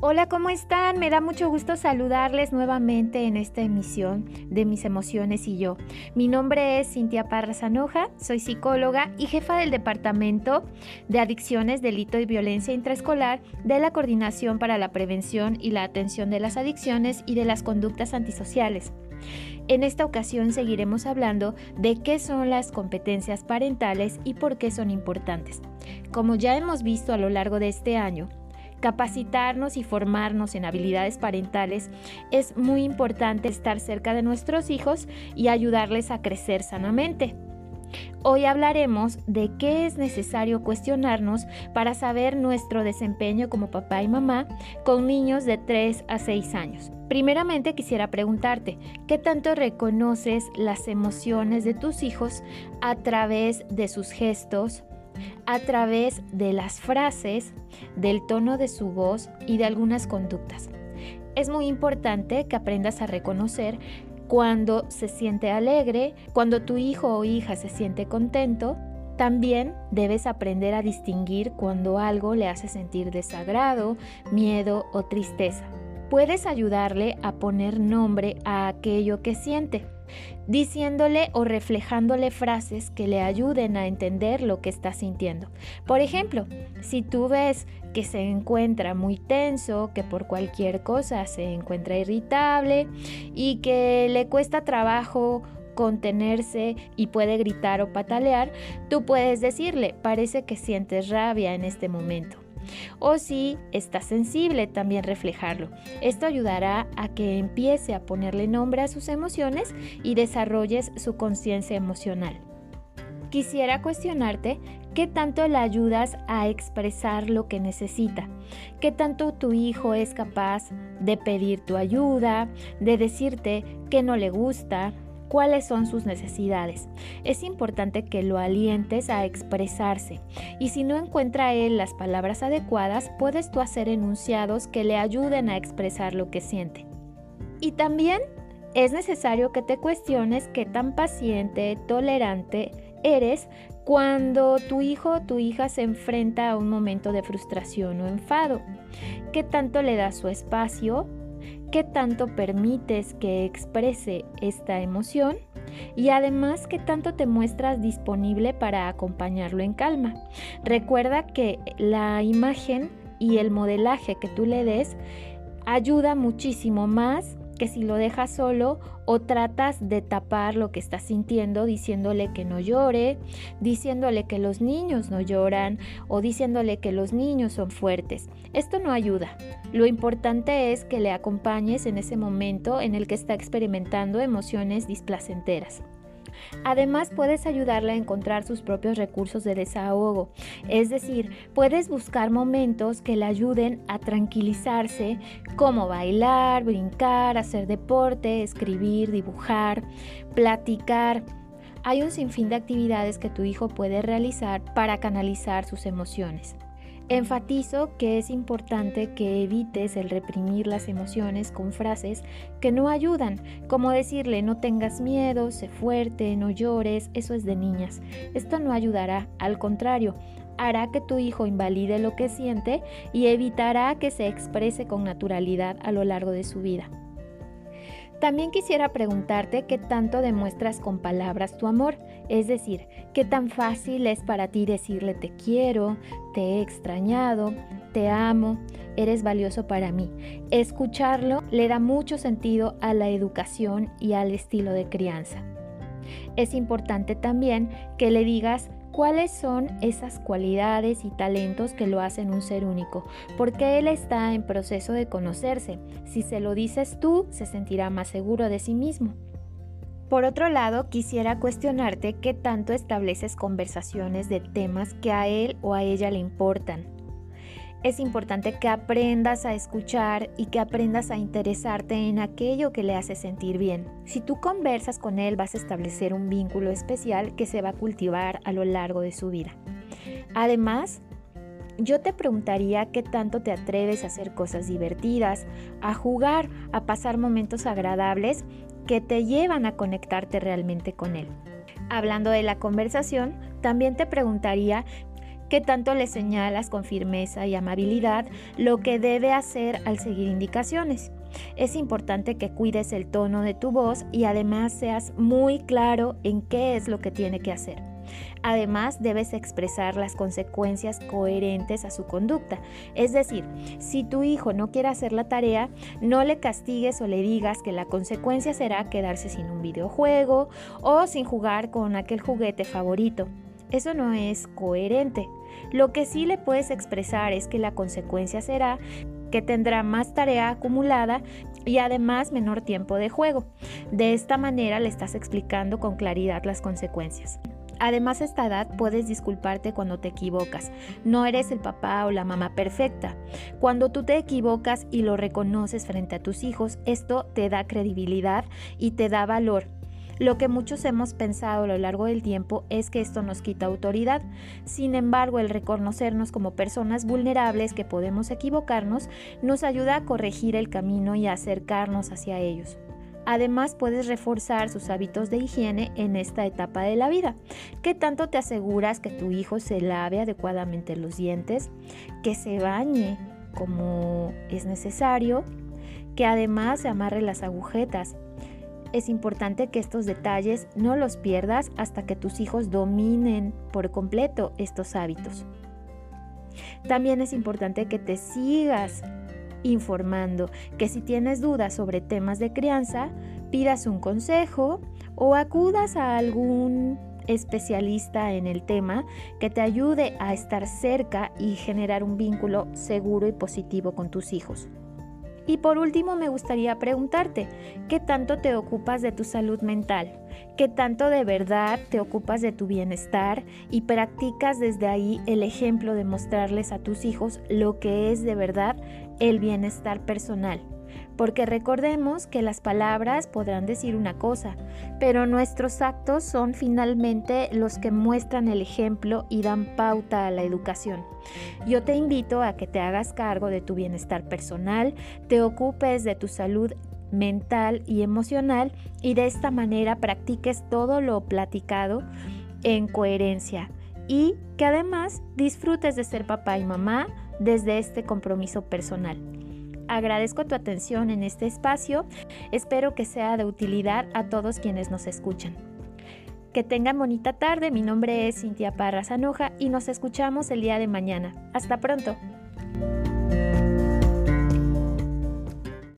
Hola, ¿cómo están? Me da mucho gusto saludarles nuevamente en esta emisión de Mis Emociones y yo. Mi nombre es Cintia Parra Zanoja, soy psicóloga y jefa del Departamento de Adicciones, Delito y Violencia Intraescolar de la Coordinación para la Prevención y la Atención de las Adicciones y de las Conductas Antisociales. En esta ocasión seguiremos hablando de qué son las competencias parentales y por qué son importantes. Como ya hemos visto a lo largo de este año, Capacitarnos y formarnos en habilidades parentales es muy importante estar cerca de nuestros hijos y ayudarles a crecer sanamente. Hoy hablaremos de qué es necesario cuestionarnos para saber nuestro desempeño como papá y mamá con niños de 3 a 6 años. Primeramente quisiera preguntarte, ¿qué tanto reconoces las emociones de tus hijos a través de sus gestos, a través de las frases, del tono de su voz y de algunas conductas. Es muy importante que aprendas a reconocer cuando se siente alegre, cuando tu hijo o hija se siente contento. También debes aprender a distinguir cuando algo le hace sentir desagrado, miedo o tristeza. Puedes ayudarle a poner nombre a aquello que siente diciéndole o reflejándole frases que le ayuden a entender lo que está sintiendo. Por ejemplo, si tú ves que se encuentra muy tenso, que por cualquier cosa se encuentra irritable y que le cuesta trabajo contenerse y puede gritar o patalear, tú puedes decirle, parece que sientes rabia en este momento. O si está sensible, también reflejarlo. Esto ayudará a que empiece a ponerle nombre a sus emociones y desarrolles su conciencia emocional. Quisiera cuestionarte qué tanto le ayudas a expresar lo que necesita, qué tanto tu hijo es capaz de pedir tu ayuda, de decirte que no le gusta, cuáles son sus necesidades. Es importante que lo alientes a expresarse y si no encuentra él las palabras adecuadas, puedes tú hacer enunciados que le ayuden a expresar lo que siente. Y también es necesario que te cuestiones qué tan paciente, tolerante eres cuando tu hijo o tu hija se enfrenta a un momento de frustración o enfado. ¿Qué tanto le das su espacio? Qué tanto permites que exprese esta emoción y además qué tanto te muestras disponible para acompañarlo en calma. Recuerda que la imagen y el modelaje que tú le des ayuda muchísimo más que si lo dejas solo o tratas de tapar lo que está sintiendo diciéndole que no llore, diciéndole que los niños no lloran o diciéndole que los niños son fuertes. Esto no ayuda. Lo importante es que le acompañes en ese momento en el que está experimentando emociones displacenteras. Además, puedes ayudarle a encontrar sus propios recursos de desahogo, es decir, puedes buscar momentos que le ayuden a tranquilizarse, como bailar, brincar, hacer deporte, escribir, dibujar, platicar. Hay un sinfín de actividades que tu hijo puede realizar para canalizar sus emociones. Enfatizo que es importante que evites el reprimir las emociones con frases que no ayudan, como decirle no tengas miedo, sé fuerte, no llores, eso es de niñas. Esto no ayudará, al contrario, hará que tu hijo invalide lo que siente y evitará que se exprese con naturalidad a lo largo de su vida. También quisiera preguntarte qué tanto demuestras con palabras tu amor, es decir, qué tan fácil es para ti decirle te quiero, te he extrañado, te amo, eres valioso para mí. Escucharlo le da mucho sentido a la educación y al estilo de crianza. Es importante también que le digas cuáles son esas cualidades y talentos que lo hacen un ser único, porque él está en proceso de conocerse. Si se lo dices tú, se sentirá más seguro de sí mismo. Por otro lado, quisiera cuestionarte qué tanto estableces conversaciones de temas que a él o a ella le importan es importante que aprendas a escuchar y que aprendas a interesarte en aquello que le hace sentir bien. Si tú conversas con él vas a establecer un vínculo especial que se va a cultivar a lo largo de su vida. Además, yo te preguntaría qué tanto te atreves a hacer cosas divertidas, a jugar, a pasar momentos agradables que te llevan a conectarte realmente con él. Hablando de la conversación, también te preguntaría que tanto le señalas con firmeza y amabilidad lo que debe hacer al seguir indicaciones. Es importante que cuides el tono de tu voz y además seas muy claro en qué es lo que tiene que hacer. Además, debes expresar las consecuencias coherentes a su conducta. Es decir, si tu hijo no quiere hacer la tarea, no le castigues o le digas que la consecuencia será quedarse sin un videojuego o sin jugar con aquel juguete favorito. Eso no es coherente. Lo que sí le puedes expresar es que la consecuencia será que tendrá más tarea acumulada y además menor tiempo de juego. De esta manera le estás explicando con claridad las consecuencias. Además, a esta edad puedes disculparte cuando te equivocas. No eres el papá o la mamá perfecta. Cuando tú te equivocas y lo reconoces frente a tus hijos, esto te da credibilidad y te da valor. Lo que muchos hemos pensado a lo largo del tiempo es que esto nos quita autoridad. Sin embargo, el reconocernos como personas vulnerables que podemos equivocarnos nos ayuda a corregir el camino y a acercarnos hacia ellos. Además, puedes reforzar sus hábitos de higiene en esta etapa de la vida. ¿Qué tanto te aseguras que tu hijo se lave adecuadamente los dientes, que se bañe como es necesario, que además se amarre las agujetas? Es importante que estos detalles no los pierdas hasta que tus hijos dominen por completo estos hábitos. También es importante que te sigas informando que si tienes dudas sobre temas de crianza, pidas un consejo o acudas a algún especialista en el tema que te ayude a estar cerca y generar un vínculo seguro y positivo con tus hijos. Y por último me gustaría preguntarte, ¿qué tanto te ocupas de tu salud mental? ¿Qué tanto de verdad te ocupas de tu bienestar y practicas desde ahí el ejemplo de mostrarles a tus hijos lo que es de verdad el bienestar personal? Porque recordemos que las palabras podrán decir una cosa, pero nuestros actos son finalmente los que muestran el ejemplo y dan pauta a la educación. Yo te invito a que te hagas cargo de tu bienestar personal, te ocupes de tu salud mental y emocional y de esta manera practiques todo lo platicado en coherencia y que además disfrutes de ser papá y mamá desde este compromiso personal. Agradezco tu atención en este espacio. Espero que sea de utilidad a todos quienes nos escuchan. Que tengan bonita tarde. Mi nombre es Cintia Parra Zanoja y nos escuchamos el día de mañana. Hasta pronto.